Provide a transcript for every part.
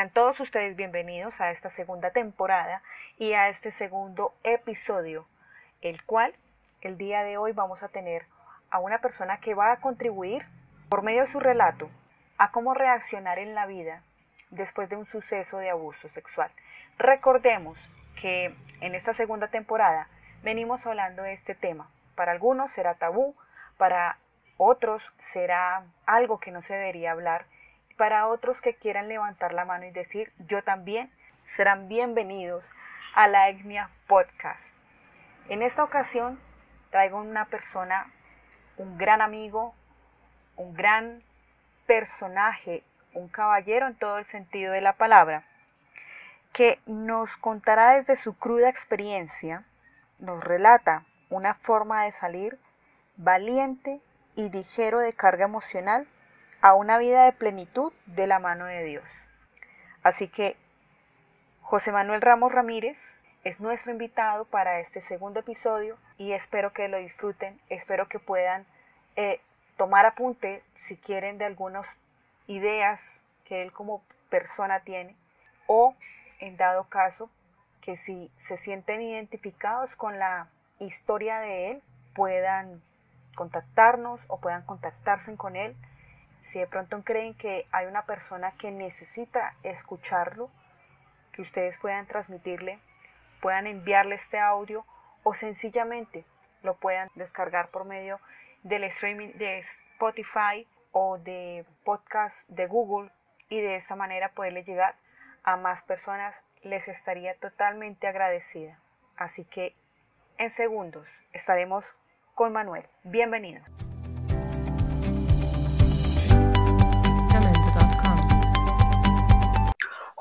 Sean todos ustedes bienvenidos a esta segunda temporada y a este segundo episodio, el cual el día de hoy vamos a tener a una persona que va a contribuir por medio de su relato a cómo reaccionar en la vida después de un suceso de abuso sexual. Recordemos que en esta segunda temporada venimos hablando de este tema. Para algunos será tabú, para otros será algo que no se debería hablar para otros que quieran levantar la mano y decir yo también, serán bienvenidos a la Etnia Podcast. En esta ocasión traigo una persona, un gran amigo, un gran personaje, un caballero en todo el sentido de la palabra, que nos contará desde su cruda experiencia, nos relata una forma de salir valiente y ligero de carga emocional a una vida de plenitud de la mano de Dios. Así que José Manuel Ramos Ramírez es nuestro invitado para este segundo episodio y espero que lo disfruten, espero que puedan eh, tomar apunte si quieren de algunas ideas que él como persona tiene o en dado caso que si se sienten identificados con la historia de él puedan contactarnos o puedan contactarse con él si de pronto creen que hay una persona que necesita escucharlo, que ustedes puedan transmitirle, puedan enviarle este audio o sencillamente lo puedan descargar por medio del streaming de Spotify o de podcast de Google y de esta manera poderle llegar a más personas, les estaría totalmente agradecida. Así que en segundos estaremos con Manuel. Bienvenido.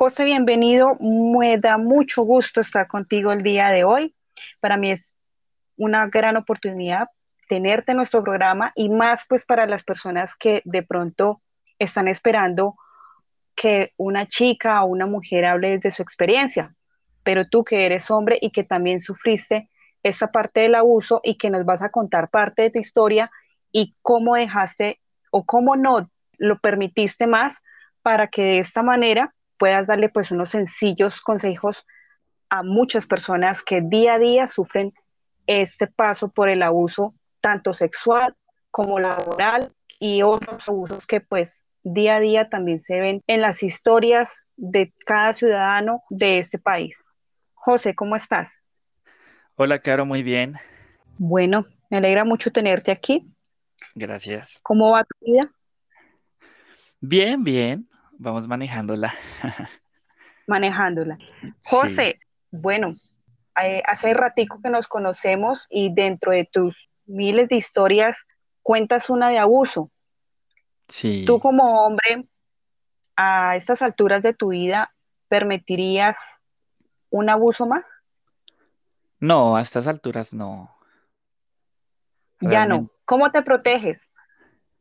José, bienvenido. Me da mucho gusto estar contigo el día de hoy. Para mí es una gran oportunidad tenerte en nuestro programa y más pues para las personas que de pronto están esperando que una chica o una mujer hable desde su experiencia, pero tú que eres hombre y que también sufriste esa parte del abuso y que nos vas a contar parte de tu historia y cómo dejaste o cómo no lo permitiste más para que de esta manera puedas darle pues unos sencillos consejos a muchas personas que día a día sufren este paso por el abuso tanto sexual como laboral y otros abusos que pues día a día también se ven en las historias de cada ciudadano de este país. José, ¿cómo estás? Hola, Caro, muy bien. Bueno, me alegra mucho tenerte aquí. Gracias. ¿Cómo va tu vida? Bien, bien vamos manejándola. manejándola. José, bueno, eh, hace ratico que nos conocemos y dentro de tus miles de historias cuentas una de abuso. Sí. Tú como hombre, a estas alturas de tu vida, ¿permitirías un abuso más? No, a estas alturas no. Ya no. ¿Cómo te proteges?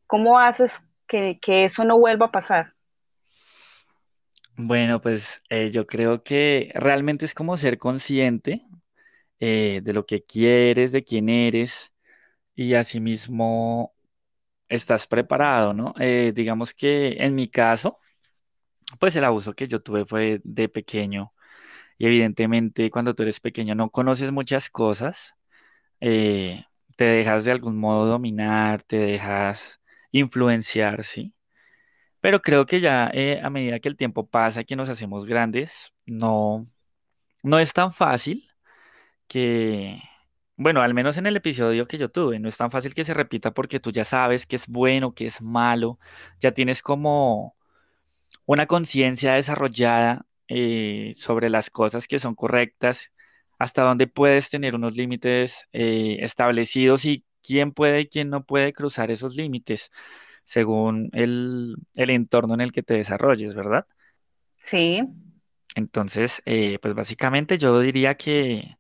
¿Cómo haces que, que eso no vuelva a pasar? Bueno, pues eh, yo creo que realmente es como ser consciente eh, de lo que quieres, de quién eres y asimismo estás preparado, ¿no? Eh, digamos que en mi caso, pues el abuso que yo tuve fue de pequeño y evidentemente cuando tú eres pequeño no conoces muchas cosas, te dejas de algún modo dominar, te dejas influenciar, ¿sí? Pero creo que ya eh, a medida que el tiempo pasa, que nos hacemos grandes, no, no es tan fácil que, bueno, al menos en el episodio que yo tuve, no es tan fácil que se repita porque tú ya sabes que es bueno, que es malo, ya tienes como una conciencia desarrollada eh, sobre las cosas que son correctas, hasta dónde puedes tener unos límites eh, establecidos y quién puede y quién no puede cruzar esos límites según el, entorno en el que te desarrolles, ¿verdad? Sí. Entonces, eh, pues básicamente yo diría que,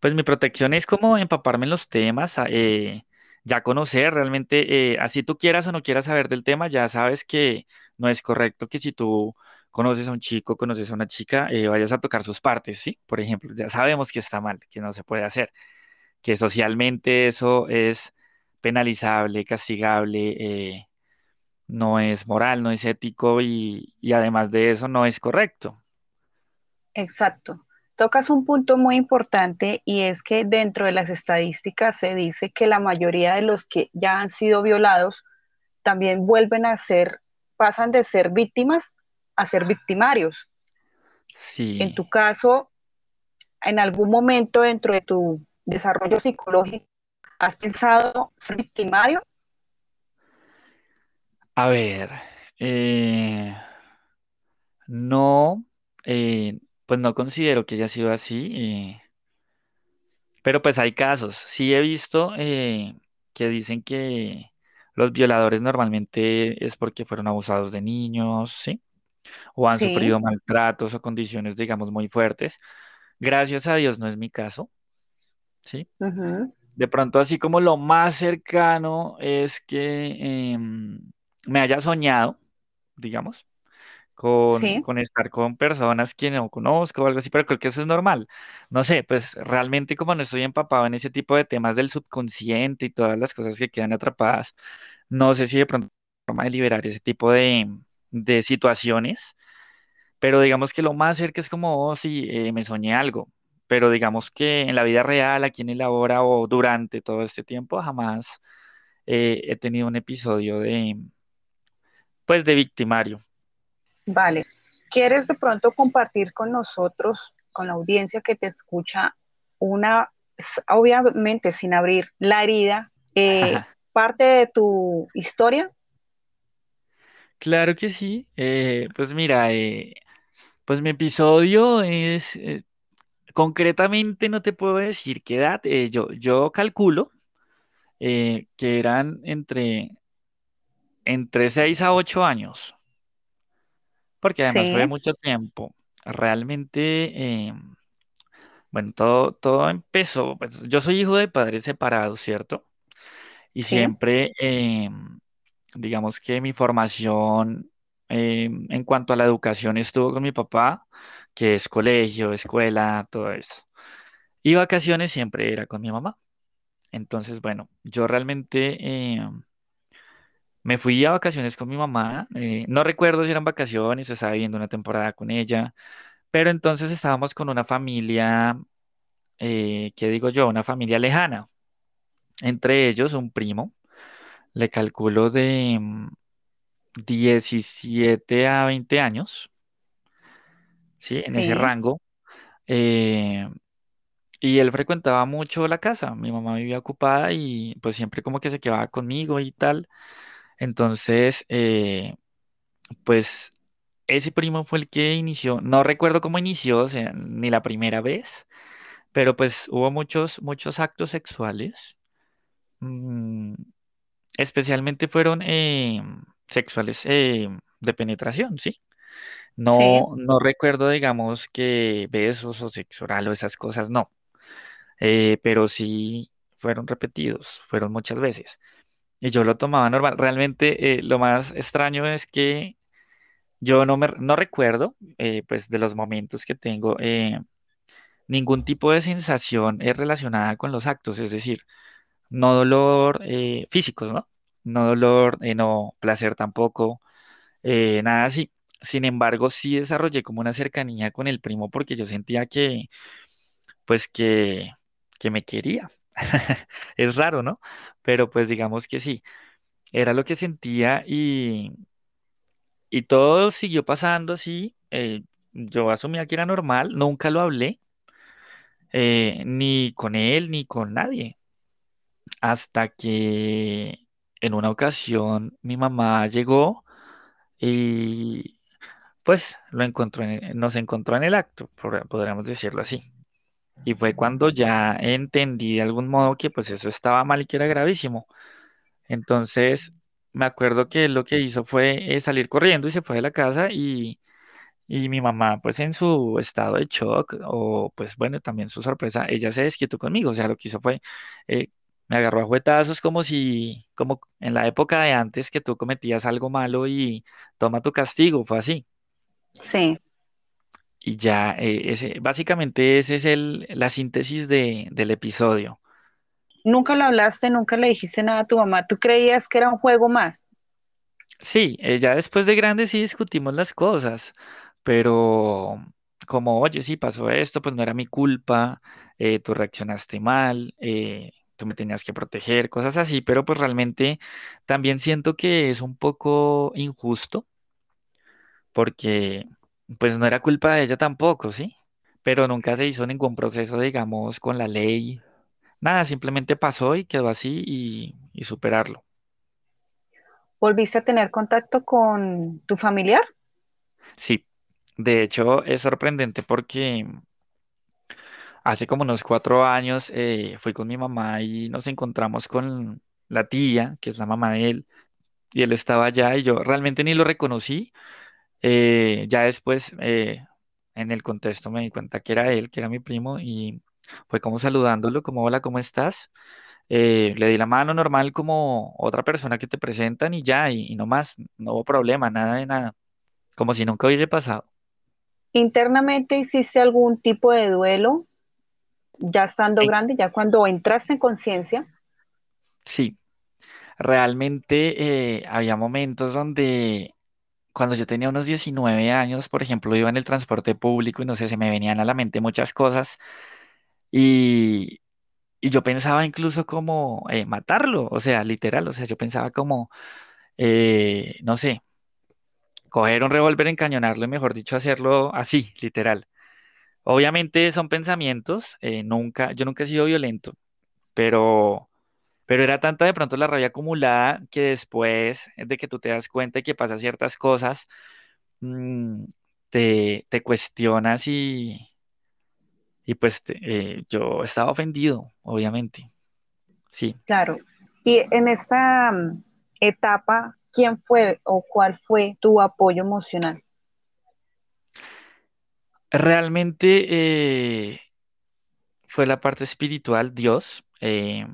pues mi protección es como empaparme en los temas, eh, ya conocer realmente, eh, así tú quieras o no quieras saber del tema, ya sabes que no es correcto que si tú conoces a un chico, conoces a una chica, vayas a tocar sus partes, ¿sí? Por ejemplo, ya sabemos que está mal, que no se puede hacer, que socialmente eso es penalizable, castigable, no es moral, no es ético y, y además de eso no es correcto. Exacto. Tocas un punto muy importante y es que dentro de las estadísticas se dice que la mayoría de los que ya han sido violados también vuelven a ser, pasan de ser víctimas a ser victimarios. Sí. En tu caso, en algún momento dentro de tu desarrollo psicológico, ¿has pensado ser victimario? A ver, eh, no, eh, pues no considero que haya sido así, eh, pero pues hay casos. Sí he visto eh, que dicen que los violadores normalmente es porque fueron abusados de niños, ¿sí? O han Sí. sufrido maltratos o condiciones, digamos, muy fuertes. Gracias a Dios no es mi caso, ¿sí? ujú, De pronto, así como lo más cercano es que em, me haya soñado, digamos, con, Sí. con estar con personas que no conozco o algo así, pero creo que eso es normal. No sé, pues realmente como no estoy empapado en ese tipo de temas del subconsciente y todas las cosas que quedan atrapadas, no sé si de pronto hay forma de liberar ese tipo de, de situaciones, pero digamos que lo más cerca es como, oh, sí, eh, me soñé algo. Pero digamos que en la vida real, aquí en el ahora o durante todo este tiempo, jamás eh, he tenido un episodio de, pues, de victimario. Vale. ¿Quieres de pronto compartir con nosotros, con la audiencia que te escucha, una, obviamente sin abrir la herida, eh, parte de tu historia? Claro que sí. Eh, pues mira, eh, pues mi episodio es, concretamente no te puedo decir qué edad, yo, yo calculo que eran entre, entre 6 a 8 años, porque además fue mucho tiempo. Realmente, eh, bueno, todo, todo empezó, pues yo soy hijo de padres separados, ¿cierto? Y sí, siempre, eh, digamos que mi formación eh, en cuanto a la educación estuvo con mi papá, que es colegio, escuela, todo eso. Y vacaciones siempre era con mi mamá. Entonces, bueno, yo realmente me fui a vacaciones con mi mamá. eh, no recuerdo si eran vacaciones o estaba viviendo una temporada con ella, pero entonces estábamos con una familia, eh, ¿qué digo yo? Una familia lejana. Entre ellos, un primo, le calculo de mm, 17 a 20 años, ¿sí? En ese sí, rango. eh, y él frecuentaba mucho la casa. Mi mamá vivía ocupada y pues siempre como que se quedaba conmigo y tal. Entonces, eh, pues ese primo fue el que inició, no recuerdo cómo inició, o sea, ni la primera vez, pero pues hubo muchos, muchos actos sexuales. mm, especialmente fueron eh, sexuales eh, de penetración, ¿sí? sí, No, no recuerdo, digamos, que besos o sexo oral o esas cosas, no. Eh, pero sí fueron repetidos, fueron muchas veces. Y yo lo tomaba normal. Realmente eh, lo más extraño es que yo no me no recuerdo, eh, pues, de los momentos que tengo eh, ningún tipo de sensación eh, relacionada con los actos, es decir, no dolor físicos, ¿no? No dolor, no placer tampoco, nada así. Sin embargo, sí desarrollé como una cercanía con el primo porque yo sentía que pues que, que me quería. Es raro, ¿no? Pero pues digamos que sí, era lo que sentía y, y todo siguió pasando así. eh, yo asumía que era normal, nunca lo hablé, eh, ni con él ni con nadie, hasta que en una ocasión mi mamá llegó y pues lo encontró en- nos encontró en el acto, podríamos decirlo así. Y fue cuando ya entendí de algún modo que pues eso estaba mal y que era gravísimo. Entonces, me acuerdo que lo que hizo fue eh, salir corriendo y se fue de la casa y, y mi mamá pues en su estado de shock o pues bueno, también su sorpresa, ella se desquietó conmigo. O sea, lo que hizo fue, eh, me agarró a juetazos como si, como en la época de antes que tú cometías algo malo y toma tu castigo, fue así. sí. Y ya, eh, ese, básicamente ese es el, la síntesis de, del episodio. Nunca lo hablaste, nunca le dijiste nada a tu mamá. ¿Tú creías que era un juego más? Sí, eh, ya después de grande sí discutimos las cosas, pero como, oye, sí pasó esto, pues no era mi culpa, eh, tú reaccionaste mal, tú me tenías que proteger, cosas así, pero pues realmente también siento que es un poco injusto porque pues no era culpa de ella tampoco, ¿sí? Pero nunca se hizo ningún proceso, digamos, con la ley, nada, simplemente pasó y quedó así y, y superarlo. ¿Volviste a tener contacto con tu familiar? Sí, de hecho es sorprendente porque hace como unos cuatro años eh, fui con mi mamá y nos encontramos con la tía, que es la mamá de él, y él estaba allá y yo realmente ni lo reconocí. Eh, ya después, eh, en el contexto, me di cuenta que era él, que era mi primo, y fue como saludándolo, como hola, ¿cómo estás? Eh, le di la mano normal como otra persona que te presentan y ya, y, y no más, no hubo problema, nada de nada, como si nunca hubiese pasado. ¿Internamente hiciste algún tipo de duelo ya estando grande, ya cuando entraste en conciencia? Sí, realmente eh, había momentos donde cuando yo tenía unos 19 años, por ejemplo, iba en el transporte público y no sé, se me venían a la mente muchas cosas y, y yo pensaba incluso como eh, matarlo, o sea, literal, o sea, yo pensaba como, eh, no sé, coger un revólver, encañonarlo y mejor dicho, hacerlo así, literal. Obviamente son pensamientos, eh, nunca, yo nunca he sido violento, pero... Pero era tanta de pronto la rabia acumulada que después de que tú te das cuenta y que pasan ciertas cosas, mm, te, te cuestionas y, y pues te- eh, yo estaba ofendido, obviamente. Sí, Claro. Y en esta mm, etapa, ¿quién fue o cuál fue tu apoyo emocional? realmente eh, fue la parte espiritual, Dios. eh,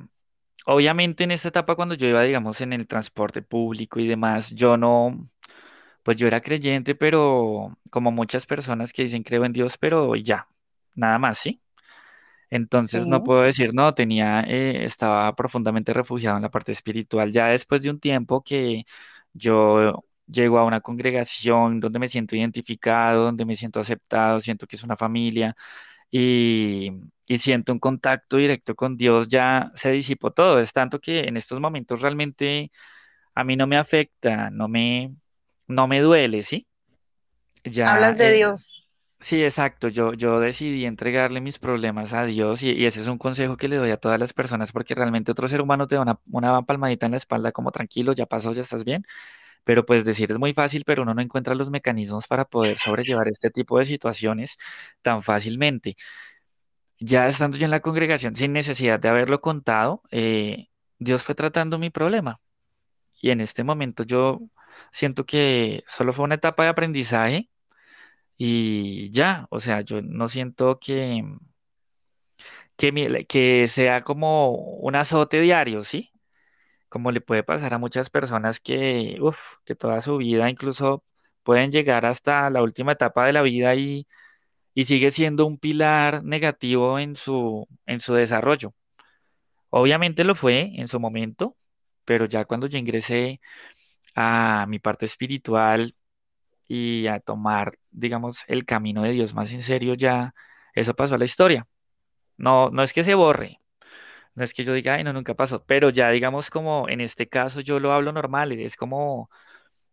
obviamente en esta etapa cuando yo iba, digamos, en el transporte público y demás, yo no, pues yo era creyente, pero como muchas personas que dicen creo en Dios, pero ya, nada más, ¿sí? Entonces no puedo decir, no, tenía, eh, estaba profundamente refugiado en la parte espiritual. Ya después de un tiempo que yo llego a una congregación donde me siento identificado, donde me siento aceptado, siento que es una familia y, y siento un contacto directo con Dios, ya se disipó todo. Es tanto que en estos momentos realmente a mí no me afecta, no me, no me duele, ¿sí? Ya, Hablas de eh, Dios. Sí, exacto. Yo, yo decidí entregarle mis problemas a Dios y, y ese es un consejo que le doy a todas las personas porque realmente otro ser humano te da una, una palmadita en la espalda como tranquilo, ya pasó, ya estás bien. Pero pues decir es muy fácil, pero uno no encuentra los mecanismos para poder sobrellevar este tipo de situaciones tan fácilmente. Ya estando yo en la congregación, sin necesidad de haberlo contado, eh, Dios fue tratando mi problema y en este momento yo siento que solo fue una etapa de aprendizaje y ya, o sea, yo no siento que que, sea como un azote diario, ¿sí? Como le puede pasar a muchas personas que, uf, que toda su vida incluso pueden llegar hasta la última etapa de la vida y, y sigue siendo un pilar negativo en su, en su desarrollo. Obviamente lo fue en su momento, pero ya cuando yo ingresé a mi parte espiritual y a tomar, digamos, el camino de Dios más en serio, ya eso pasó a la historia. No, no es que se borre, No es que yo diga, ay, no, nunca pasó, pero ya digamos como en este caso yo lo hablo normal, es como,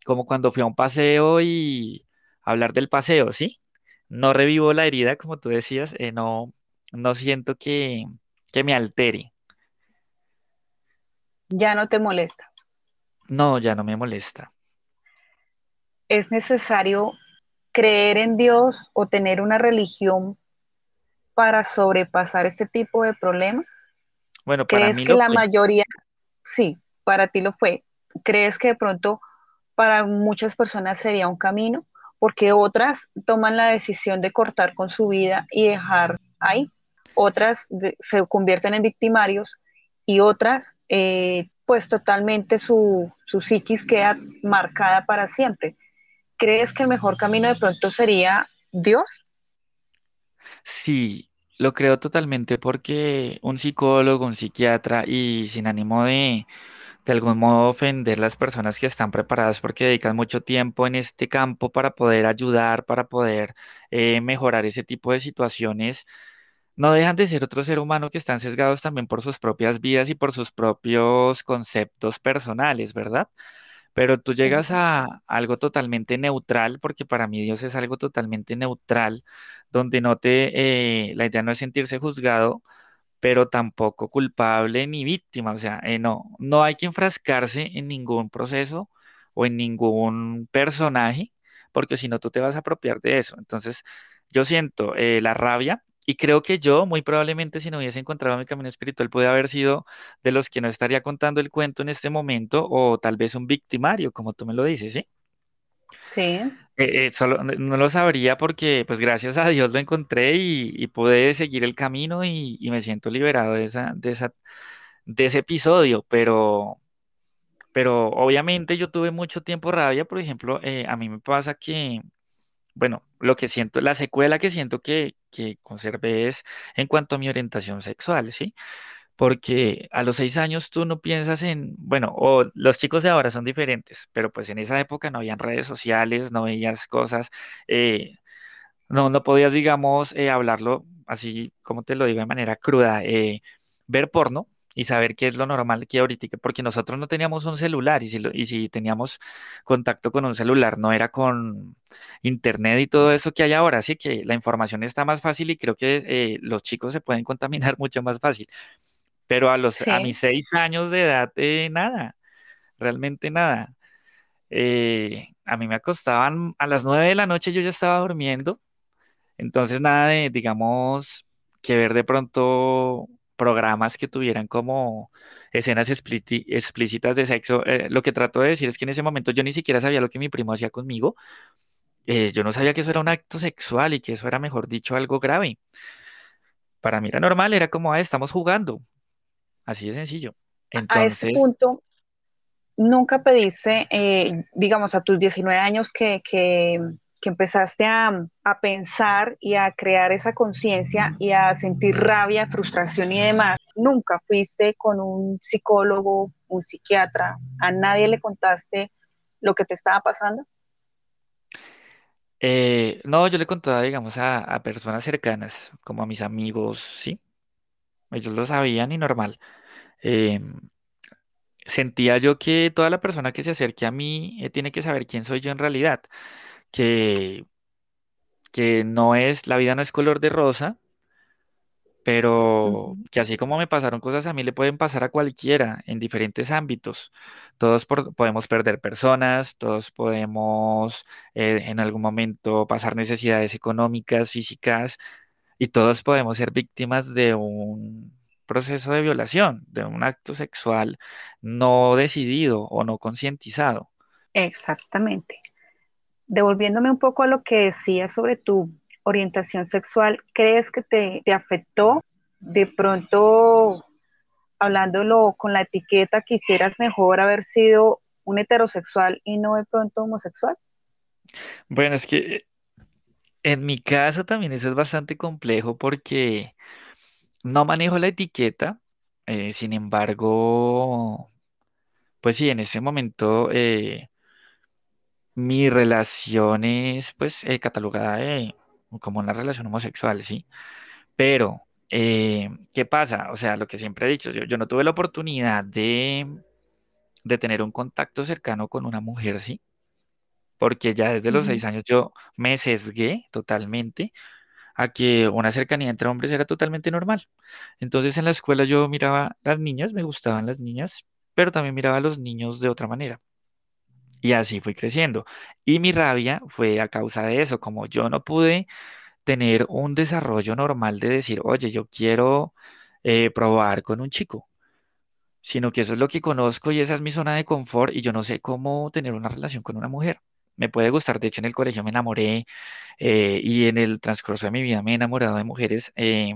como cuando fui a un paseo y hablar del paseo, ¿sí? No revivo la herida, como tú decías, eh, no, no siento que, que me altere. Ya no te molesta. No, ya no me molesta. ¿Es necesario creer en Dios o tener una religión para sobrepasar este tipo de problemas? Bueno, para ¿Crees mí que lo la fue. mayoría, sí, para ti lo fue? ¿Crees que de pronto para muchas personas sería un camino? Porque otras toman la decisión de cortar con su vida y dejar ahí. Otras de- se convierten en victimarios y otras, eh, pues totalmente su, su psiquis queda marcada para siempre. ¿Crees que el mejor camino de pronto sería Dios? Sí, lo creo totalmente porque un psicólogo, un psiquiatra y sin ánimo de de algún modo ofender las personas que están preparadas porque dedican mucho tiempo en este campo para poder ayudar, para poder eh, mejorar ese tipo de situaciones, no dejan de ser otro ser humano que están sesgados también por sus propias vidas y por sus propios conceptos personales, ¿verdad? Pero tú llegas a algo totalmente neutral, porque para mí Dios es algo totalmente neutral, donde no te, eh, la idea no es sentirse juzgado, pero tampoco culpable ni víctima. O sea, eh, no, no hay que enfrascarse en ningún proceso o en ningún personaje, porque si no tú te vas a apropiar de eso. Entonces, yo siento eh, la rabia. Y creo que yo, muy probablemente, si no hubiese encontrado mi camino espiritual, puede haber sido de los que no estaría contando el cuento en este momento, o tal vez un victimario, como tú me lo dices, ¿sí? Sí. Eh, eh, solo no no lo sabría porque, pues gracias a Dios lo encontré y, y pude seguir el camino y, y me siento liberado de esa, de esa, de ese episodio, pero, pero obviamente yo tuve mucho tiempo rabia, por ejemplo, eh, a mí me pasa que, bueno, lo que siento, la secuela que siento que, que conservé es en cuanto a mi orientación sexual, ¿sí? Porque a los seis años tú no piensas en, bueno, o los chicos de ahora son diferentes, pero pues en esa época no habían redes sociales, no veías cosas. eh, no, no podías, digamos, eh, hablarlo así, como te lo digo, de manera cruda, eh, ver porno y saber qué es lo normal que ahorita, porque nosotros no teníamos un celular y si, lo- y si teníamos contacto con un celular, no era con internet y todo eso que hay ahora, así que la información está más fácil y creo que eh, los chicos se pueden contaminar mucho más fácil. Pero a los, a mis seis años de edad, eh, nada, realmente nada. Eh, a mí me acostaban a las nueve de la noche, yo ya estaba durmiendo entonces, nada de, digamos, que ver de pronto programas que tuvieran como escenas explícitas de sexo. Eh, lo que trato de decir es que en ese momento yo ni siquiera sabía lo que mi primo hacía conmigo. Eh, yo no sabía que eso era un acto sexual y que eso era, mejor dicho, algo grave. Para mí era normal, era como, ah, estamos jugando, así de sencillo. A a Entonces, punto, nunca pediste, eh, digamos, a tus 19 años que, que, que empezaste a, a pensar y a crear esa conciencia y a sentir rabia, frustración y demás. Nunca fuiste con un psicólogo, un psiquiatra, a nadie le contaste lo que te estaba pasando. eh, no, yo le contaba, digamos, a, a personas cercanas, como a mis amigos, ¿sí? Ellos lo sabían y normal. Em, sentía yo que toda la persona que se acerque a mí eh, tiene que saber quién soy yo en realidad, que, que no es, la vida no es color de rosa, pero que así como me pasaron cosas a mí le pueden pasar a cualquiera en diferentes ámbitos. Todos por- podemos perder personas, todos podemos eh, en algún momento pasar necesidades económicas, físicas, y todos podemos ser víctimas de un proceso de violación, de un acto sexual no decidido o no concientizado. Exactamente. Devolviéndome un poco a lo que decías sobre tu orientación sexual, ¿crees que te, afectó? De pronto, hablándolo con la etiqueta, quisieras mejor haber sido un heterosexual y no de pronto homosexual. Bueno, es que en mi caso también eso es bastante complejo porque no manejo la etiqueta, eh, sin embargo, pues sí, en ese momento eh, mi relación es pues eh, catalogada de- como una relación homosexual, ¿sí? Pero, eh, ¿qué pasa? O sea, lo que siempre he dicho, yo, yo no tuve la oportunidad de, de tener un contacto cercano con una mujer, ¿sí? Porque ya desde los seis años yo me sesgué totalmente a que una cercanía entre hombres era totalmente normal. Entonces en la escuela yo miraba las niñas, me gustaban las niñas, pero también miraba a los niños de otra manera. Y así fui creciendo. Y mi rabia fue a causa de eso, como yo no pude tener un desarrollo normal de decir, oye, yo quiero eh, probar con un chico, sino que eso es lo que conozco y esa es mi zona de confort y yo no sé cómo tener una relación con una mujer. Me puede gustar, de hecho en el colegio me enamoré eh, y en el transcurso de mi vida me he enamorado de mujeres eh,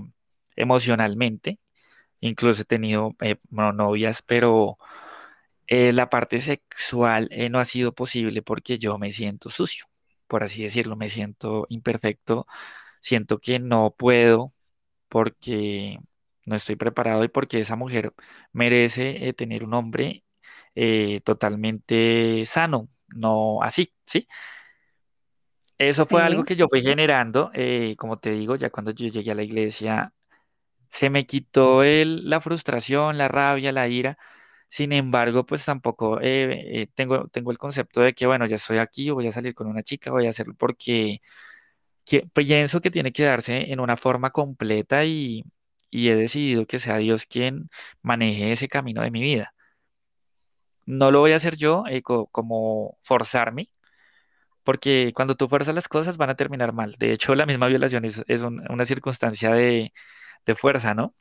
emocionalmente, incluso he tenido bueno, novias, pero eh, la parte sexual eh, no ha sido posible porque yo me siento sucio, por así decirlo, me siento imperfecto, siento que no puedo porque no estoy preparado y porque esa mujer merece eh, tener un hombre totalmente sano, no así, ¿sí? Eso fue algo que yo fui generando, como te digo, ya cuando yo llegué a la iglesia, se me quitó el, la frustración, la rabia, la ira. Sin embargo, pues tampoco eh, eh, tengo, tengo el concepto de que, bueno, ya estoy aquí, voy a salir con una chica, voy a hacerlo porque que- pienso que tiene que darse en una forma completa y, he decidido que sea Dios quien maneje ese camino de mi vida. No lo voy a hacer yo eh, co- como forzarme, porque cuando tú fuerzas las cosas van a terminar mal. De hecho, la misma violación es, es un- una circunstancia de, de fuerza, ¿no?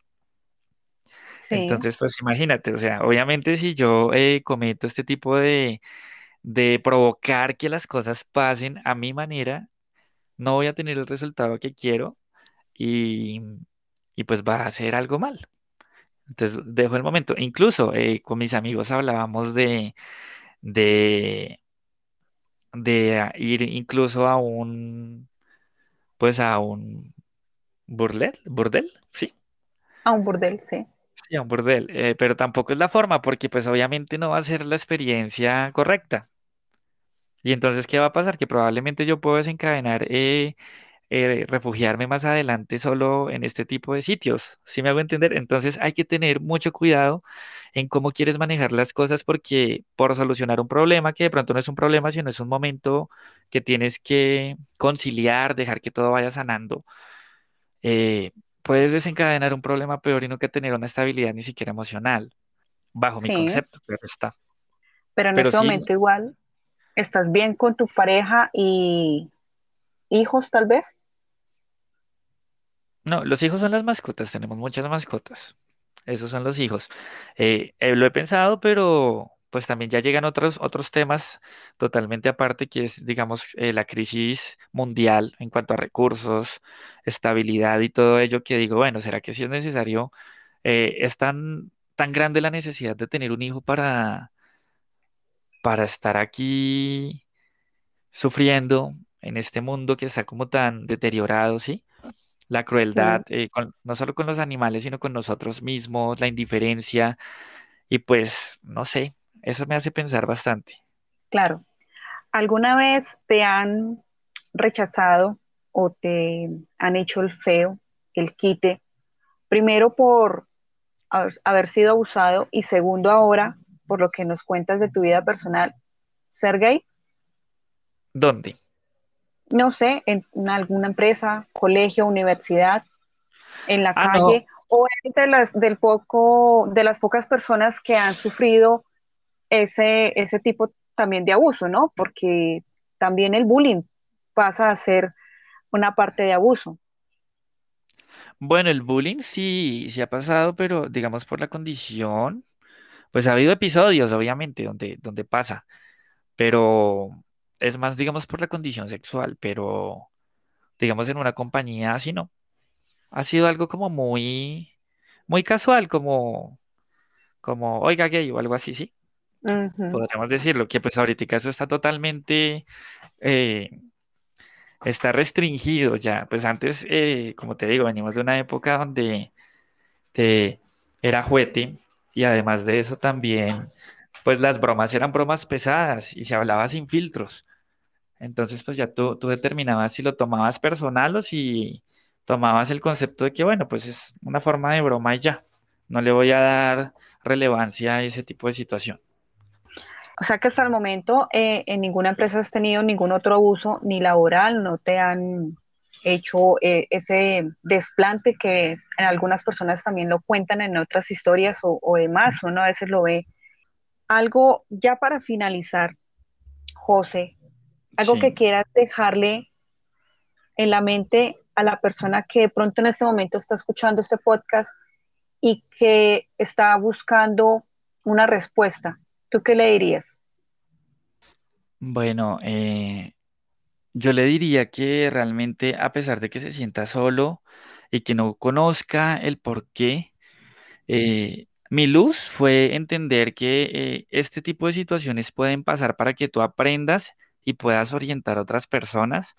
Sí, Entonces, pues imagínate, o sea, obviamente si yo eh, cometo este tipo de, de provocar que las cosas pasen a mi manera, no voy a tener el resultado que quiero y, y pues va a ser algo mal. Entonces, dejo el momento. Incluso eh, con mis amigos hablábamos de, de, de ir incluso a un, pues a un burdel, burdel, sí, a un burdel, sí, un burdel, eh, pero tampoco es la forma porque pues obviamente no va a ser la experiencia correcta. Y entonces, ¿qué va a pasar? Que probablemente yo puedo desencadenar eh, eh, refugiarme más adelante solo en este tipo de sitios. ¿Sí me hago entender? Entonces hay que tener mucho cuidado en cómo quieres manejar las cosas porque por solucionar un problema, que de pronto no es un problema, sino es un momento que tienes que conciliar, dejar que todo vaya sanando, eh, puedes desencadenar un problema peor y no que tener una estabilidad ni siquiera emocional, bajo mi concepto, pero está. pero en Pero este sí, momento igual estás bien con tu pareja y hijos tal vez. no, los hijos son las mascotas, tenemos muchas mascotas. Esos son los hijos. Eh, eh, lo he pensado, pero pues también ya llegan otros, otros temas totalmente aparte, que es, digamos, eh, la crisis mundial en cuanto a recursos, estabilidad y todo ello, que digo, bueno, ¿será que sí es necesario? eh, es tan, tan grande la necesidad de tener un hijo para, para estar aquí sufriendo en este mundo que está como tan deteriorado, ¿sí? La crueldad, eh, con- no solo con los animales, sino con nosotros mismos, la indiferencia Y pues, no sé, eso me hace pensar bastante. claro. ¿Alguna vez te han rechazado o te han hecho el feo, el quite? Primero por haber, haber sido abusado y segundo ahora, por lo que nos cuentas de tu vida personal, ser gay. ¿Dónde? No sé, en, alguna empresa, colegio, universidad, en la Ah, no. calle o entre las del poco, de las pocas personas que han sufrido ese, ese tipo también de abuso, ¿no? Porque también el bullying pasa a ser una parte de abuso. Bueno, el bullying sí, sí ha pasado, pero digamos por la condición, pues ha habido episodios, obviamente, donde, donde pasa, pero es más, digamos, por la condición sexual, pero digamos en una compañía así no. Ha sido algo como muy, muy casual, como, como, oiga, gay o algo así, sí. Podríamos decirlo, que pues ahorita eso está totalmente eh, Está restringido ya. Pues antes, eh, como te digo, venimos de una época donde te era juguete y además de eso también, pues las bromas eran bromas pesadas y se hablaba sin filtros. Entonces, pues ya tú, tú determinabas si lo tomabas personal o si tomabas el concepto de que, bueno, pues es una forma de broma y ya. No le voy a dar relevancia a ese tipo de situación. O sea que hasta el momento eh, en ninguna empresa has tenido ningún otro abuso, ni laboral, no te han hecho eh, ese desplante que en algunas personas también lo cuentan en otras historias o, o demás, uno a veces lo ve. Algo ya para finalizar, José, algo que quieras dejarle en la mente a la persona que de pronto en este momento está escuchando este podcast y que está buscando una respuesta. ¿Tú qué le dirías? Bueno, eh, Yo le diría que realmente, a pesar de que se sienta solo y que no conozca el por qué, eh, mi luz fue entender que eh, este tipo de situaciones pueden pasar para que tú aprendas y puedas orientar a otras personas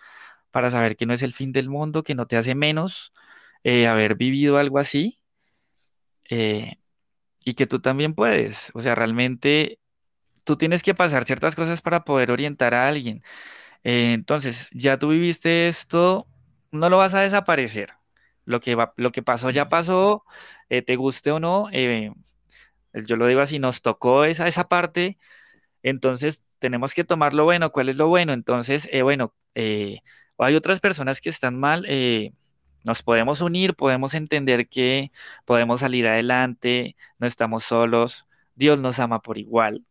para saber que no es el fin del mundo, que no te hace menos haber vivido algo así y que tú también puedes. O sea, realmente. tú tienes que pasar ciertas cosas para poder orientar a alguien. Eh, entonces, ya tú viviste esto, no lo vas a desaparecer. Lo que va- lo que pasó ya pasó, eh, te guste o no, eh, yo lo digo así, nos tocó esa, esa parte, entonces tenemos que tomar lo bueno. ¿Cuál es lo bueno? Entonces, eh, bueno, eh, hay otras personas que están mal, nos podemos unir, podemos entender que podemos salir adelante, no estamos solos, Dios nos ama por igual.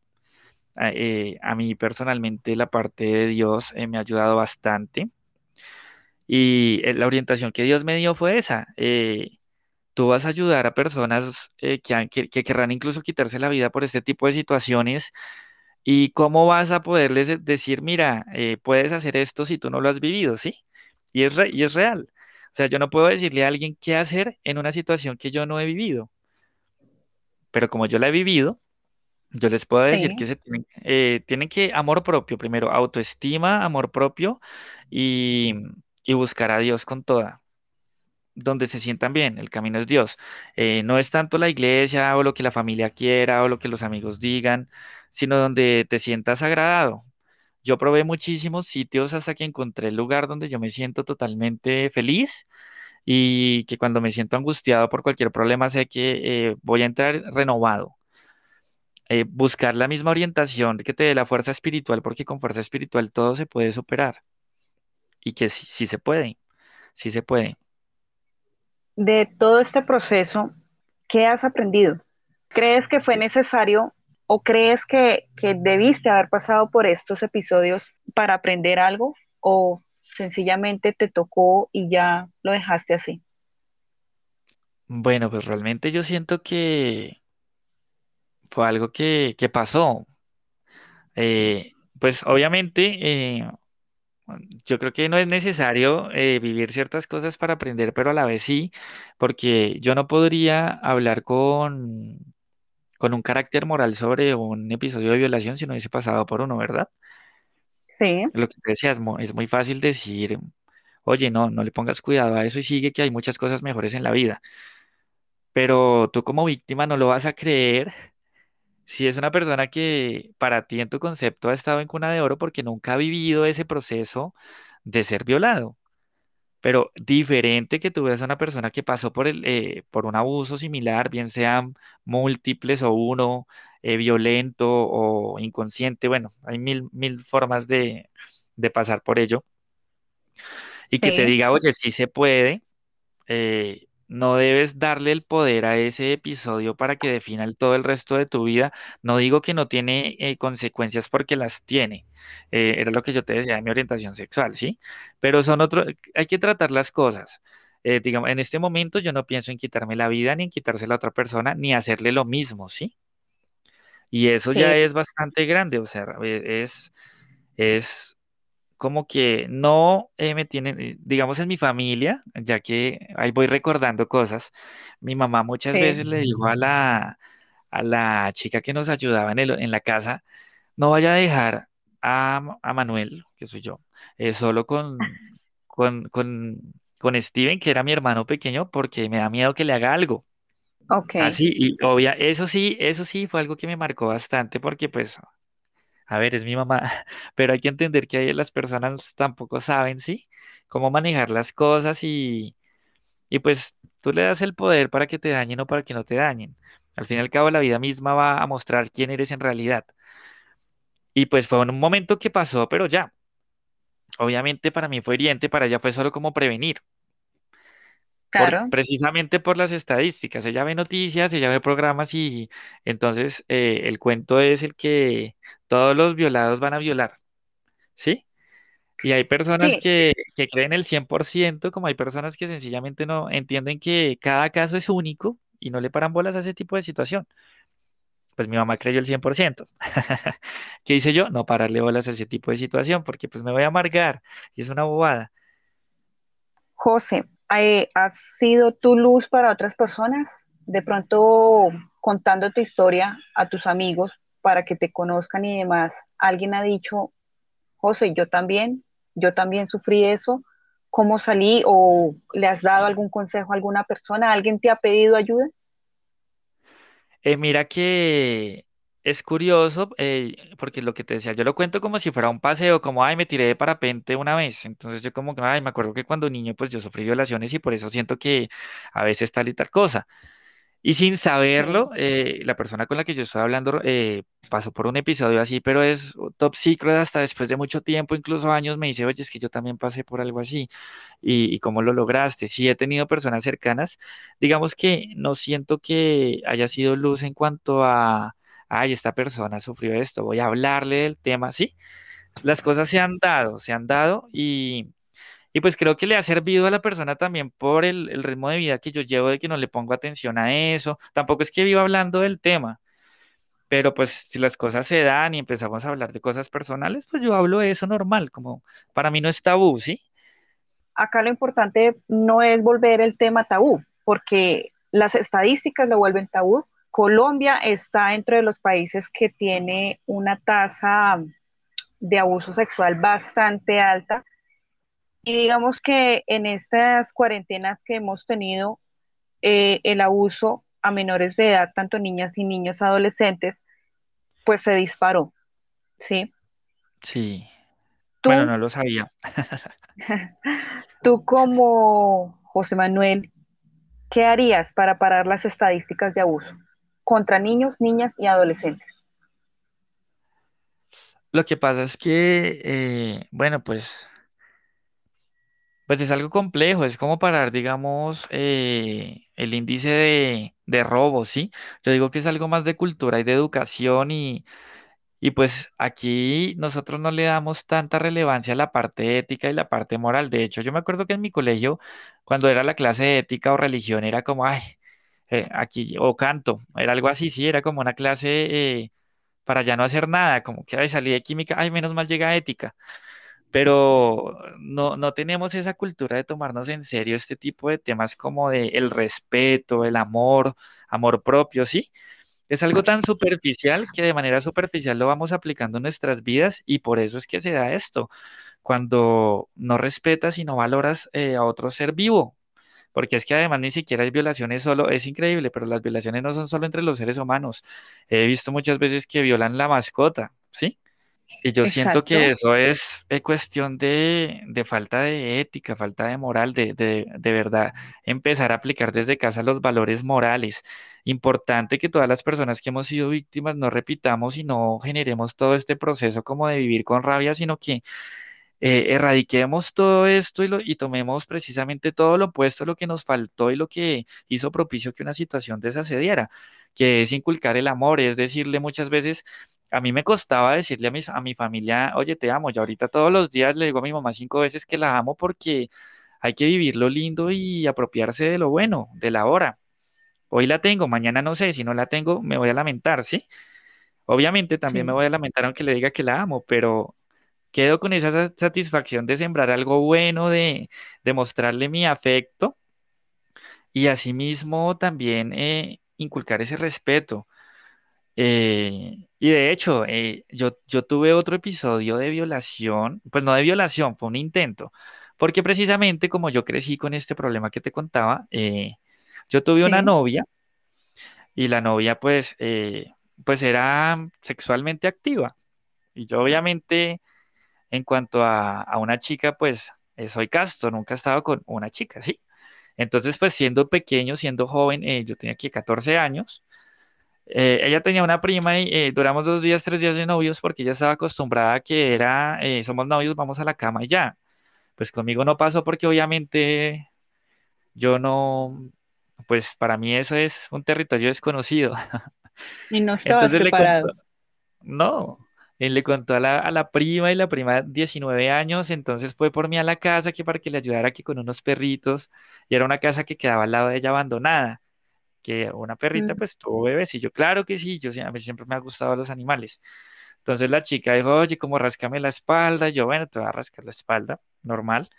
A, eh, mí personalmente la parte de Dios eh, me ha ayudado bastante y eh, la orientación que Dios me dio fue esa. tú vas a ayudar a personas que, han- que, que querrán incluso quitarse la vida por este tipo de situaciones y cómo vas a poderles de- decir, mira, puedes hacer esto si tú no lo has vivido, ¿sí? Y es, re- y es real. O sea, yo no puedo decirle a alguien qué hacer en una situación que yo no he vivido, pero como yo la he vivido, yo les puedo decir Sí. que se tienen, eh, tienen que amor propio, primero autoestima, amor propio y, y buscar a Dios con toda. donde se sientan bien, el camino es Dios. Eh, no es tanto la iglesia o lo que la familia quiera o lo que los amigos digan, sino donde te sientas agradado. Yo probé muchísimos sitios hasta que encontré el lugar donde yo me siento totalmente feliz y que cuando me siento angustiado por cualquier problema sé que eh, voy a entrar renovado. Eh, buscar la misma orientación que te dé la fuerza espiritual, porque con fuerza espiritual todo se puede superar y que sí, sí se puede, sí se puede. De todo este proceso, ¿qué has aprendido? ¿Crees que fue necesario o crees que, que debiste haber pasado por estos episodios para aprender algo o sencillamente te tocó y ya lo dejaste así? Bueno, pues realmente yo siento que fue algo que, que pasó. Eh, pues obviamente, eh, yo creo que no es necesario eh, vivir ciertas cosas para aprender, pero a la vez sí, porque yo no podría hablar con, con un carácter moral sobre un episodio de violación si no hubiese pasado por uno, ¿verdad? Lo que te decía, es mu- es muy fácil decir, oye, no, no le pongas cuidado a eso y sigue que hay muchas cosas mejores en la vida, pero tú como víctima no lo vas a creer Si es una persona que para ti en tu concepto ha estado en cuna de oro porque nunca ha vivido ese proceso de ser violado, pero diferente que tú veas a una persona que pasó por el, eh, por un abuso similar, bien sean múltiples o uno, eh, violento o inconsciente, bueno, hay mil, mil formas de, de pasar por ello, y que te diga, oye, sí se puede eh, no debes darle el poder a ese episodio para que defina el- todo el resto de tu vida. No digo que no tiene eh, consecuencias porque las tiene. Eh, era lo que yo te decía de mi orientación sexual, ¿sí? Pero son otro, hay que tratar las cosas. Eh, digamos, en este momento yo no pienso en quitarme la vida, ni en quitársela a otra persona, ni hacerle lo mismo, ¿sí? Y eso sí, ya es bastante grande, o sea, eh, es, es como que no eh, me tienen, eh, digamos en mi familia, ya que ahí voy recordando cosas, mi mamá muchas sí, veces le dijo a la, a la chica que nos ayudaba en el- en la casa, no vaya a dejar a, a Manuel, que soy yo, eh, solo con, con, con, con Steven, que era mi hermano pequeño, porque me da miedo que le haga algo. Ok, Así, y obvia, eso sí, eso sí fue algo que me marcó bastante, porque pues a ver, es mi mamá, pero hay que entender que ahí las personas tampoco saben, ¿sí? Cómo manejar las cosas y, y pues tú le das el poder para que te dañen o para que no te dañen. Al fin y al cabo, la vida misma va a mostrar quién eres en realidad. Y pues fue un momento que pasó, pero ya. Obviamente para mí fue hiriente, para ella fue solo como prevenir, por, claro. precisamente por las estadísticas. Ella ve noticias, ella ve programas y entonces eh, el cuento es el que todos los violados van a violar, ¿sí? Y hay personas Sí, que, que creen el 100%, como hay personas que sencillamente no entienden que cada caso es único y no le paran bolas a ese tipo de situación. Pues mi mamá creyó el 100%. ¿Qué hice yo? No pararle bolas a ese tipo de situación porque pues me voy a amargar y es una bobada. José, eh, ¿has sido tu luz para otras personas? De pronto contando tu historia a tus amigos para que te conozcan y demás, alguien ha dicho, José, yo también, yo también sufrí eso, ¿cómo salí? ¿O le has dado algún consejo a alguna persona? ¿Alguien te ha pedido ayuda? Eh, mira que es curioso, eh, porque lo que te decía, yo lo cuento como si fuera un paseo, como, ay, me tiré de parapente una vez. Entonces yo como que, ay, me acuerdo que cuando niño, pues yo sufrí violaciones y por eso siento que a veces tal y tal cosa. Y sin saberlo, eh, la persona con la que yo estoy hablando eh, pasó por un episodio así, pero es top secret hasta después de mucho tiempo, incluso años, me dice, oye, es que yo también pasé por algo así. ¿Y, y cómo lo lograste? Sí, he tenido personas cercanas. Digamos que no siento que haya sido luz en cuanto a, ay, esta persona sufrió esto, voy a hablarle del tema. Sí, las cosas se han dado, se han dado y y pues creo que le ha servido a la persona también por el, el ritmo de vida que yo llevo de que no le pongo atención a eso. Tampoco es que viva hablando del tema, pero pues si las cosas se dan y empezamos a hablar de cosas personales, pues yo hablo de eso normal, como para mí no es tabú, ¿sí? Acá lo importante no es volver el tema tabú, porque las estadísticas lo vuelven tabú. Colombia está entre los países que tiene una tasa de abuso sexual bastante alta y digamos que en estas cuarentenas que hemos tenido, eh, el abuso a menores de edad, tanto niñas y niños adolescentes, pues se disparó, ¿sí? Sí. Bueno, no lo sabía. tú como José Manuel, ¿qué harías para parar las estadísticas de abuso contra niños, niñas y adolescentes? Lo que pasa es que, eh, bueno, pues, pues es algo complejo, es como parar, digamos, eh, el índice de, de robo, ¿sí? Yo digo que es algo más de cultura y de educación y Y pues aquí nosotros no le damos tanta relevancia a la parte ética y la parte moral. De hecho, yo me acuerdo que en mi colegio, cuando era la clase de ética o religión, era como, ay, eh, aquí, o canto, era algo así, sí, era como una clase eh, para ya no hacer nada, como que, ay, salí de química, ay, menos mal llega ética. Pero no, no tenemos esa cultura de tomarnos en serio este tipo de temas como de el respeto, el amor, amor propio, ¿sí? Es algo tan superficial que de manera superficial lo vamos aplicando en nuestras vidas y por eso es que se da esto, cuando no respetas y no valoras eh, a otro ser vivo, porque es que además ni siquiera hay violaciones solo, es increíble, pero las violaciones no son solo entre los seres humanos. He visto muchas veces que violan la mascota, ¿sí? Y yo siento que Exacto. eso es, eh, cuestión de, de falta de ética, falta de moral, de, de, de verdad empezar a aplicar desde casa los valores morales. Importante que todas las personas que hemos sido víctimas no repitamos y no generemos todo este proceso como de vivir con rabia, sino que eh, erradiquemos todo esto y, lo, y tomemos precisamente todo lo opuesto a lo que nos faltó y lo que hizo propicio que una situación de esa se diera, que es inculcar el amor, es decirle muchas veces, a mí me costaba decirle a mi, a mi familia, oye, te amo, y ahorita todos los días le digo a mi mamá cinco veces que la amo porque hay que vivir lo lindo y apropiarse de lo bueno, de la hora. Hoy la tengo, mañana no sé, si no la tengo me voy a lamentar, ¿sí? Obviamente también me voy a lamentar aunque le diga que la amo, pero quedo con esa sa- satisfacción de sembrar algo bueno, de, de mostrarle mi afecto y asimismo también eh, inculcar ese respeto. Eh, y de hecho, eh, yo, yo tuve otro episodio de violación, pues no de violación, fue un intento, porque precisamente como yo crecí con este problema que te contaba, eh, yo tuve una Sí. novia y la novia pues, eh, pues era sexualmente activa. Y yo obviamente En cuanto a, a una chica, pues eh, soy casto, nunca he estado con una chica, ¿sí? Entonces, pues siendo pequeño, siendo joven, eh, yo tenía aquí 14 años, eh, ella tenía una prima y eh, duramos dos días, tres días de novios porque ella estaba acostumbrada a que era, somos novios, vamos a la cama y ya. Pues conmigo no pasó porque obviamente yo no, pues para mí eso es un territorio desconocido. Y no estabas Entonces contó, preparado. No, él le contó a la, a la prima y la prima 19 años, entonces fue por mí a la casa que para que le ayudara aquí con unos perritos y era una casa que quedaba al lado de ella abandonada, que una perrita Mm. pues tuvo bebés y yo claro que sí, yo a mí siempre me ha gustado los animales. Entonces la chica dijo, oye, como rascame la espalda, yo bueno, te voy a rascar la espalda, normal.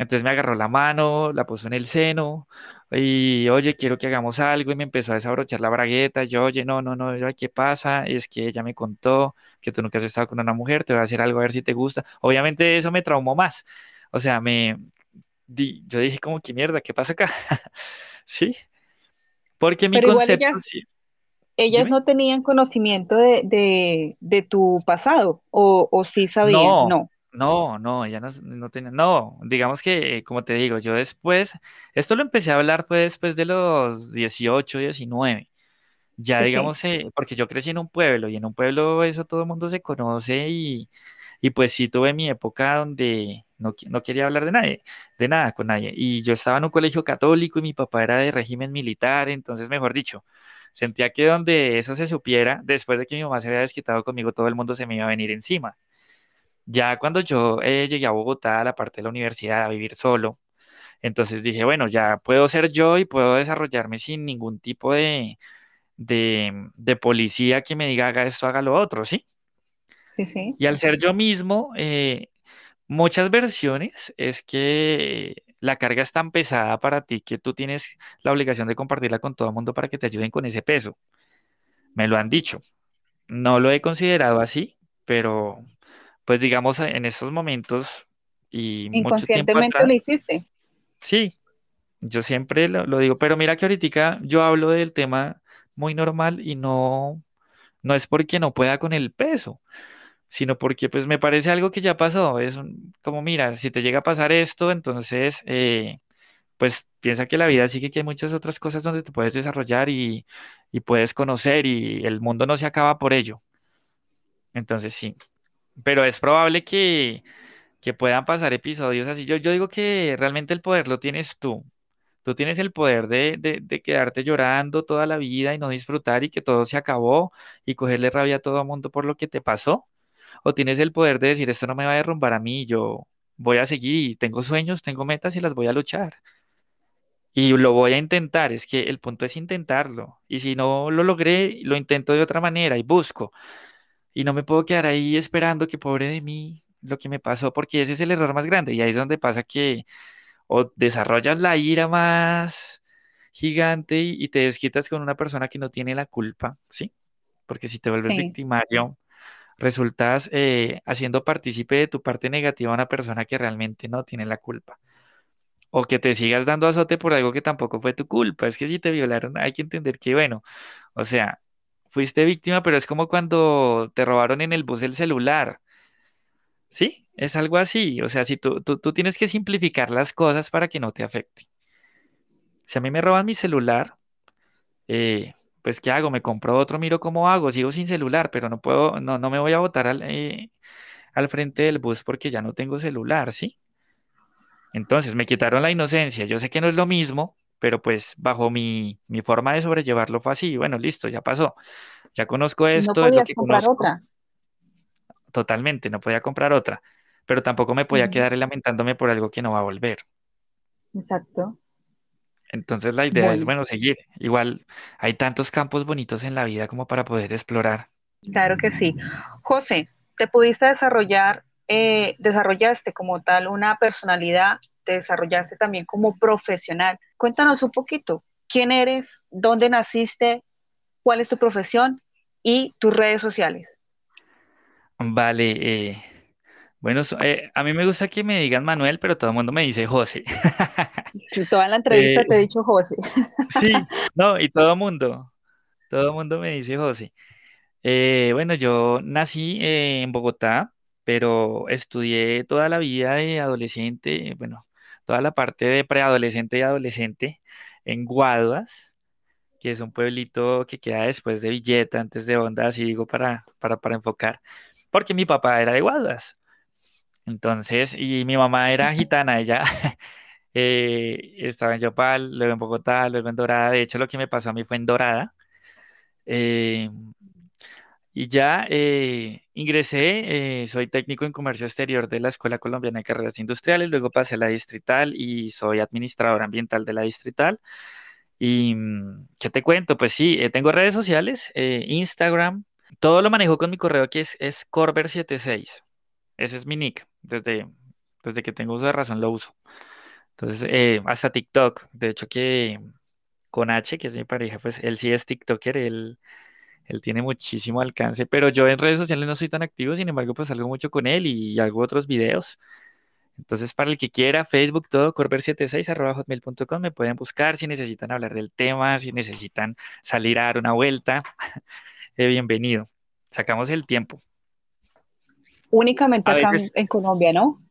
Entonces me agarró la mano, la puso en el seno y, oye, quiero que hagamos algo y me empezó a desabrochar la bragueta. Yo, oye, no, no, no, ¿qué pasa? Es que ella me contó que tú nunca has estado con una mujer, te voy a hacer algo a ver si te gusta. Obviamente eso me traumó más. O sea, me, di- yo dije como, ¿qué mierda? ¿Qué pasa acá? Sí, porque mi Pero igual concepto, sí. ellas no tenían conocimiento de, de, de tu pasado o, o sí sabían, No, no. No, no, ella no, no tenía, no, digamos que, eh, como te digo, yo después, esto lo empecé a hablar fue después de los 18, 19. Ya Sí, sí, digamos, eh, porque yo crecí en un pueblo y en un pueblo eso todo el mundo se conoce y, y pues sí tuve mi época donde no, no quería hablar de nadie, de nada con nadie. Y yo estaba en un colegio católico y mi papá era de régimen militar, entonces mejor dicho, sentía que donde eso se supiera, después de que mi mamá se había desquitado conmigo, todo el mundo se me iba a venir encima. Ya cuando yo eh, llegué a Bogotá, a la parte de la universidad, a vivir solo, entonces dije, bueno, ya puedo ser yo y puedo desarrollarme sin ningún tipo de de, de policía que me diga haga esto, haga lo otro, ¿sí? sí, sí. Y al ser yo mismo, eh, muchas versiones es que la carga es tan pesada para ti que tú tienes la obligación de compartirla con todo el mundo para que te ayuden con ese peso. Me lo han dicho. No lo he considerado así, pero pues digamos en estos momentos y mucho Inconscientemente lo hiciste. sí, yo siempre lo, lo digo, pero mira que ahorita yo hablo del tema muy normal y no, no es porque no pueda con el peso sino porque pues me parece algo que ya pasó. Es un- como, mira, si te llega a pasar esto, entonces, eh, pues piensa que la vida sigue, que hay muchas otras cosas donde te puedes desarrollar y, y puedes conocer y el mundo no se acaba por ello. Entonces, sí, pero es probable que, que puedan pasar episodios así. Yo, digo que realmente el poder lo tienes tú. Tú tienes el poder de, de, de quedarte llorando toda la vida y no disfrutar y que todo se acabó y cogerle rabia a todo el mundo por lo que te pasó o tienes el poder de decir, esto no me va a derrumbar a mí, yo voy a seguir tengo sueños, tengo metas y las voy a luchar. Y lo voy a intentar, es que el punto es intentarlo. Y si no lo logré, lo intento de otra manera y busco. Y no me puedo quedar ahí esperando que pobre de mí, lo que me pasó, porque ese es el error más grande. Y ahí es donde pasa que o desarrollas la ira más gigante y, y te desquitas con una persona que no tiene la culpa, ¿sí? Porque si te vuelves Sí. victimario resultas eh, haciendo partícipe de tu parte negativa a una persona que realmente no tiene la culpa. O que te sigas dando azote por algo que tampoco fue tu culpa. Es que si te violaron, hay que entender que, bueno, o sea, fuiste víctima, pero es como cuando te robaron en el bus el celular. ¿Sí? Es algo así. O sea, si tú, tú, tú tienes que simplificar las cosas para que no te afecte. Si a mí me roban mi celular, eh, pues ¿qué hago? Me compro otro, miro cómo hago, sigo sin celular, pero no puedo, no, no me voy a botar al, eh, al frente del bus porque ya no tengo celular, ¿sí? Entonces me quitaron la inocencia. Yo sé que no es lo mismo, pero pues bajo mi, mi forma de sobrellevarlo fue así. Bueno, listo, ya pasó. Ya conozco no esto, es lo podías que comprar conozco. otra. Totalmente, no podía comprar otra, pero tampoco me podía quedar lamentándome por algo que no va a volver. Exacto. Entonces la idea es, Bueno, bueno, seguir. Igual hay tantos campos bonitos en la vida como para poder explorar. claro que sí. José, ¿te pudiste desarrollar, eh, desarrollaste como tal una personalidad, te desarrollaste también como profesional? Cuéntanos un poquito, ¿quién eres? ¿Dónde naciste? ¿Cuál es tu profesión? Y tus redes sociales. Vale, eh, bueno, eh, a mí me gusta que me digan Manuel, pero todo el mundo me dice José. Si toda la entrevista te he Eh, dicho José. sí, no, y todo el mundo, todo el mundo me dice José. Eh, bueno, yo nací eh, en Bogotá, pero estudié toda la vida de adolescente, bueno, toda la parte de preadolescente y adolescente en Guaduas, que es un pueblito que queda después de Villeta, antes de Honda, así digo para, para, para enfocar, porque mi papá era de Guaduas. Entonces, y mi mamá era gitana, ella eh, estaba en Yopal, luego en Bogotá, luego en Dorada. De hecho, lo que me pasó a mí fue en Dorada. Eh, y ya eh, ingresé, eh, soy técnico en comercio exterior de la Escuela Colombiana de Carreras Industriales, luego pasé a la Distrital y soy administrador ambiental de la Distrital. Y, mm, ¿qué te cuento? Pues sí, eh, tengo redes sociales, eh, Instagram, todo lo manejo con mi correo que es, es Corber76. Ese es mi nick, desde, desde que tengo uso de razón lo uso. Entonces, eh, hasta TikTok, de hecho que con H, que es mi pareja, pues él sí es TikToker, él, él tiene muchísimo alcance, pero yo en redes sociales no soy tan activo, sin embargo, pues salgo mucho con él y hago otros videos. Entonces, para el que quiera, Facebook, todo, corber76, arroba hotmail.com, me pueden buscar si necesitan hablar del tema, si necesitan salir a dar una vuelta. eh, bienvenido. Sacamos el tiempo. Únicamente A acá veces- en Colombia, ¿no?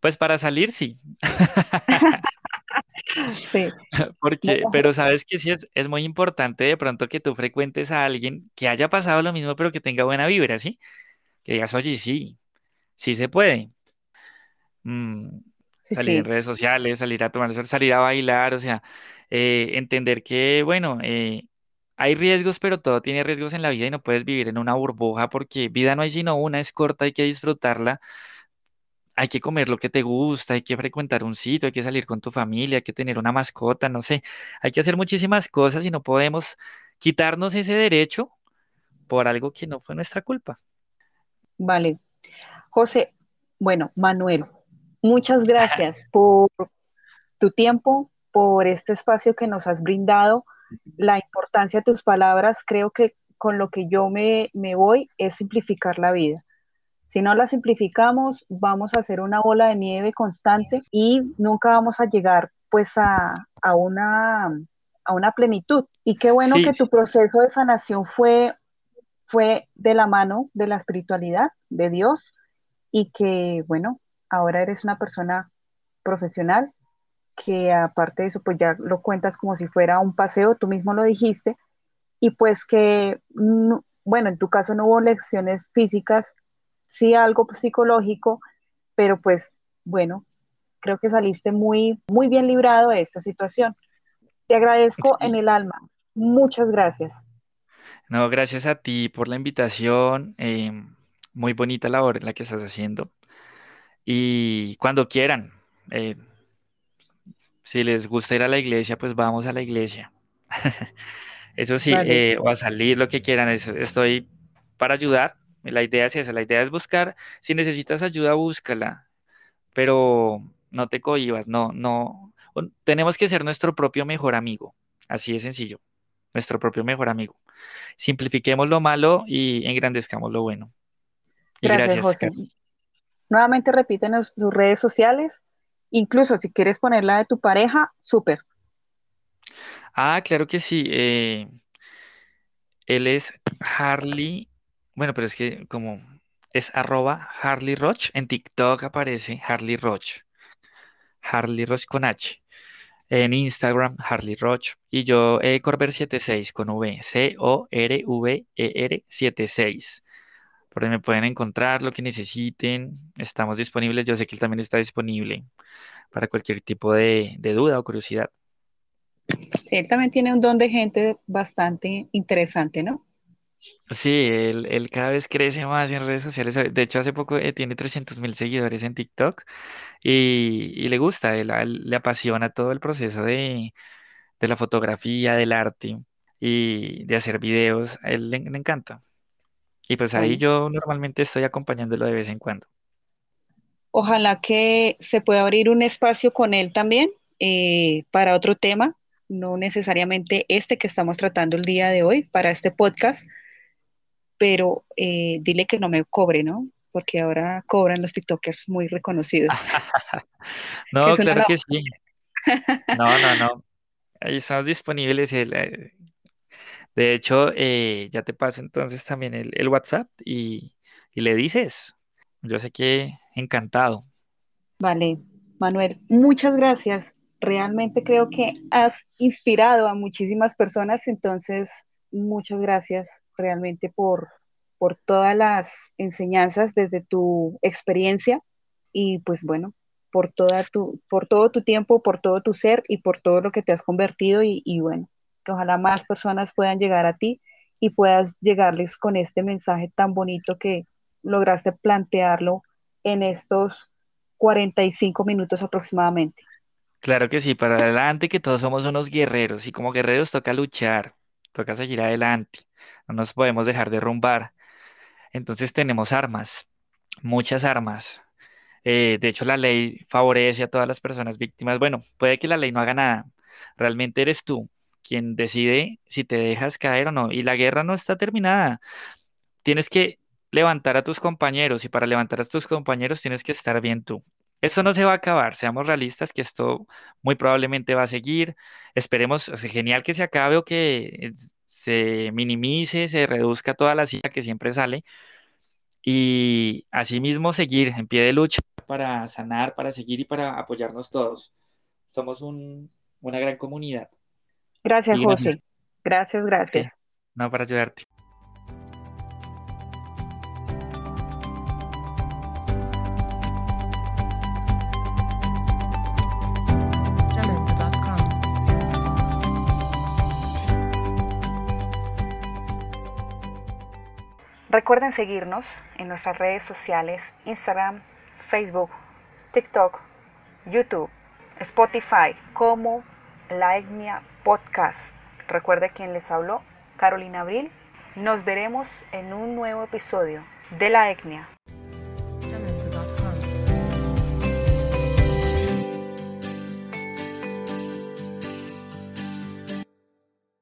Pues para salir, sí. Sí. Porque, pero sabes que sí es, es muy importante de pronto que tú frecuentes a alguien que haya pasado lo mismo, pero que tenga buena vibra, ¿sí? Que digas, oye, sí, sí se puede. Mm, Sí, salir en redes sociales, salir a tomar el sol, salir a bailar, o sea, eh, entender que, bueno, eh, hay riesgos, pero todo tiene riesgos en la vida y no puedes vivir en una burbuja porque vida no hay sino una, es corta, hay que disfrutarla, hay que comer lo que te gusta, hay que frecuentar un sitio, hay que salir con tu familia, hay que tener una mascota, no sé, hay que hacer muchísimas cosas y no podemos quitarnos ese derecho por algo que no fue nuestra culpa. Vale. José, bueno, Manuel, muchas gracias por tu tiempo, por este espacio que nos has brindado, la importancia de tus palabras. Creo que con lo que yo me, me voy es simplificar la vida. Si no la simplificamos, vamos a hacer una bola de nieve constante y nunca vamos a llegar pues a, a una, a una plenitud. Y qué bueno Sí, que tu proceso de sanación fue, fue de la mano de la espiritualidad, de Dios, y que, bueno, ahora eres una persona profesional que aparte de eso, pues ya lo cuentas como si fuera un paseo, tú mismo lo dijiste, y pues que, no- bueno, en tu caso no hubo lecciones físicas, sí algo psicológico, pero pues bueno, creo que saliste muy, muy bien librado de esta situación. Te agradezco en el alma. Muchas gracias. No, gracias a ti por la invitación. eh, muy bonita labor la que estás haciendo. Y cuando quieran, eh, si les gusta ir a la iglesia, pues vamos a la iglesia. Eso sí, Vale, eh, o a salir, lo que quieran. es- estoy para ayudar. La idea es esa, la idea es buscar. Si necesitas ayuda, búscala, pero no te cohibas, no, no. Tenemos que ser nuestro propio mejor amigo. Así de sencillo, nuestro propio mejor amigo. Simplifiquemos lo malo y engrandezcamos lo bueno. Y gracias, gracias, José. Nuevamente repítenos tus redes sociales, incluso si quieres poner la de tu pareja, súper. Ah, claro que sí. eh, él es Harley. Bueno, pero es que como es arroba Harley Roach. En TikTok aparece Harley Roach. Harley Roach con H. En Instagram, Harley Roach. Y yo, eh, Corber76 con V. C-O-R-V-E-R 76. Por ahí me pueden encontrar lo que necesiten. Estamos disponibles. Yo sé que él también está disponible para cualquier tipo de, de duda o curiosidad. Él también tiene un don de gente bastante interesante, ¿no? Sí, él, él cada vez crece más en redes sociales. De hecho, hace poco eh, tiene 300 mil seguidores en TikTok y, y le gusta, él- a él le apasiona todo el proceso de, de la fotografía, del arte y de hacer videos. A él le, le encanta. Y pues ahí Bueno, yo normalmente estoy acompañándolo de vez en cuando. ojalá que se pueda abrir un espacio con él también eh, para otro tema, no necesariamente este que estamos tratando el día de hoy, para este podcast, pero eh, dile que no me cobre, ¿no? Porque ahora cobran los TikTokers muy reconocidos, No, claro labor. que sí. No, no, no. Ahí estamos disponibles. el, eh, de hecho, eh, ya te paso entonces también el, el WhatsApp y, y le dices. Yo sé que encantado. Vale, Manuel, muchas gracias. Realmente creo que has inspirado a muchísimas personas, entonces muchas gracias realmente por, por todas las enseñanzas desde tu experiencia y pues bueno, por toda tu, por todo tu tiempo, por todo tu ser y por todo lo que te has convertido y, y bueno, que ojalá más personas puedan llegar a ti y puedas llegarles con este mensaje tan bonito que lograste plantearlo en estos 45 minutos aproximadamente. Claro que sí, para adelante, que todos somos unos guerreros y como guerreros toca luchar, toca seguir adelante, no nos podemos dejar derrumbar. Entonces tenemos armas, muchas armas. Eh, de hecho, la ley favorece a todas las personas víctimas. Bueno, puede que la ley no haga nada. Realmente eres tú quien decide si te dejas caer o no. Y la guerra no está terminada. Tienes que levantar a tus compañeros y para levantar a tus compañeros tienes que estar bien tú. Esto no se va a acabar, seamos realistas que esto muy probablemente va a seguir. Esperemos, o sea, genial que se acabe o que se minimice, se reduzca toda la cita que siempre sale y asimismo seguir en pie de lucha para sanar, para seguir y para apoyarnos todos. Somos un, una gran comunidad. Gracias, Y José. Gracias, Sí, gracias. no para ayudarte. Recuerden seguirnos en nuestras redes sociales, Instagram, Facebook, TikTok, YouTube, Spotify, como La Etnia Podcast. Recuerde quien les habló, Carolina Abril. Nos veremos en un nuevo episodio de La Etnia.